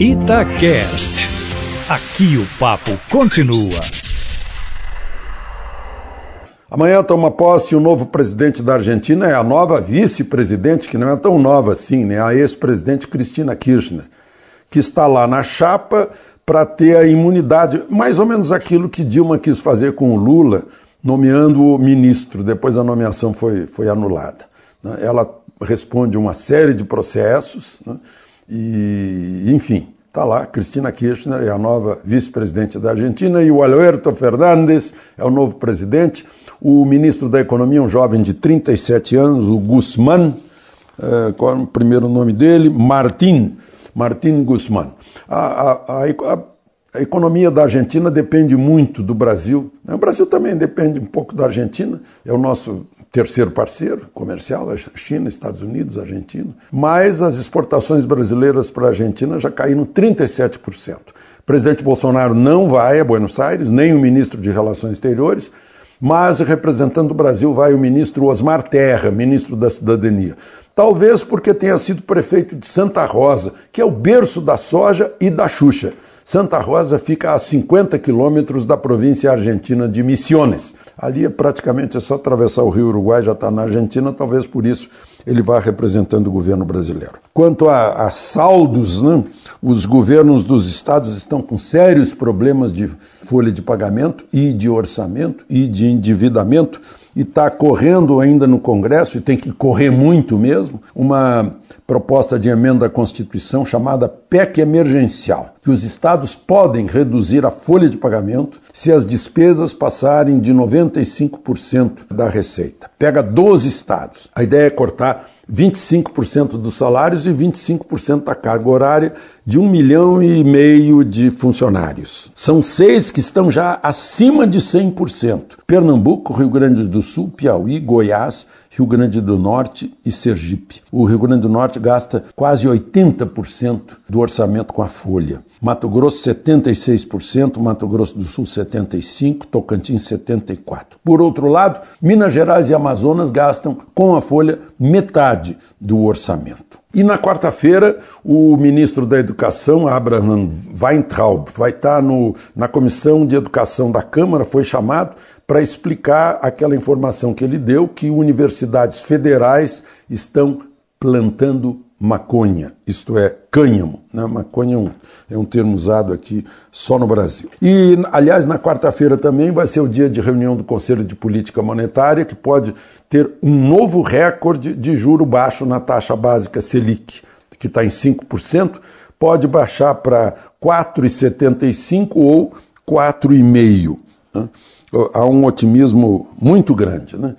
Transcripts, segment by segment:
Itacast. Aqui o papo continua. Amanhã toma posse o novo presidente da Argentina, é a nova vice-presidente, que não é tão nova assim, né? A ex-presidente Cristina Kirchner, que está lá na chapa para ter a imunidade, mais ou menos aquilo que Dilma quis fazer com o Lula, nomeando o ministro, depois a nomeação foi, foi anulada. Né? Ela responde uma série de processos, né? E, enfim, Está lá, Cristina Kirchner é a nova vice-presidente da Argentina e o Alberto Fernandes é o novo presidente. O ministro da Economia, um jovem de 37 anos, o Guzmán, é, qual é o primeiro nome dele? Martin, Martin Guzmán. A, a, a, a, economia da Argentina depende muito do Brasil. O Brasil também depende um pouco da Argentina, é o nosso terceiro parceiro comercial, a China, Estados Unidos, Argentina, mas as exportações brasileiras para a Argentina já caíram 37%. O presidente Bolsonaro não vai a Buenos Aires, nem o ministro de Relações Exteriores, mas representando o Brasil vai o ministro Osmar Terra, ministro da Cidadania. Talvez porque tenha sido prefeito de Santa Rosa, que é o berço da soja e da Xuxa. Santa Rosa fica a 50 quilômetros da província argentina de Misiones. Ali é praticamente é só atravessar o rio Uruguai, já está na Argentina, talvez por isso ele vá representando o governo brasileiro. Quanto a, a saldos, né, os governos dos estados estão com sérios problemas de folha de pagamento e de orçamento e de endividamento e está correndo ainda no Congresso, e tem que correr muito mesmo, uma proposta de emenda à Constituição chamada PEC emergencial, que os estados podem reduzir a folha de pagamento se as despesas passarem de 95% da receita. Pega 12 estados. A ideia é cortar 25% dos salários e 25% da carga horária de um milhão e meio de funcionários. São seis que estão já acima de 100%. Pernambuco, Rio Grande do Sul, Piauí, Goiás, Rio Grande do Norte e Sergipe. O Rio Grande do Norte gasta quase 80% do orçamento com a folha. Mato Grosso 76%, Mato Grosso do Sul 75%, Tocantins 74%. Por outro lado, Minas Gerais e Amazonas gastam com a folha metade do orçamento. E na quarta-feira, o ministro da Educação, Abraham Weintraub, vai estar no, na Comissão de Educação da Câmara, foi chamado para explicar aquela informação que ele deu, que universidades federais estão plantando maconha, isto é, cânhamo. Né? Maconha é um, é um termo usado aqui só no Brasil. E, aliás, na quarta-feira também vai ser o dia de reunião do Conselho de Política Monetária, que pode ter um novo recorde de juro baixo na taxa básica Selic, que está em 5%, pode baixar para 4,75% ou 4,5%. Né? há um otimismo muito grande. Né?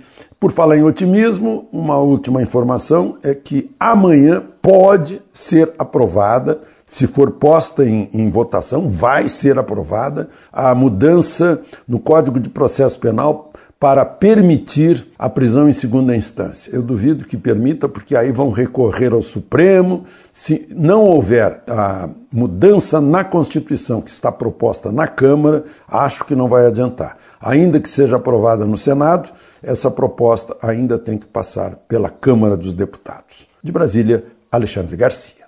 Por falar em otimismo, uma última informação é que amanhã pode ser aprovada, se for posta em, em, votação, vai ser aprovada a mudança no Código de Processo Penal para permitir a prisão em segunda instância. Eu duvido que permita, porque aí vão recorrer ao Supremo. Se não houver a mudança na Constituição que está proposta na Câmara, acho que não vai adiantar. Ainda que seja aprovada no Senado, essa proposta ainda tem que passar pela Câmara dos Deputados. De Brasília, Alexandre Garcia.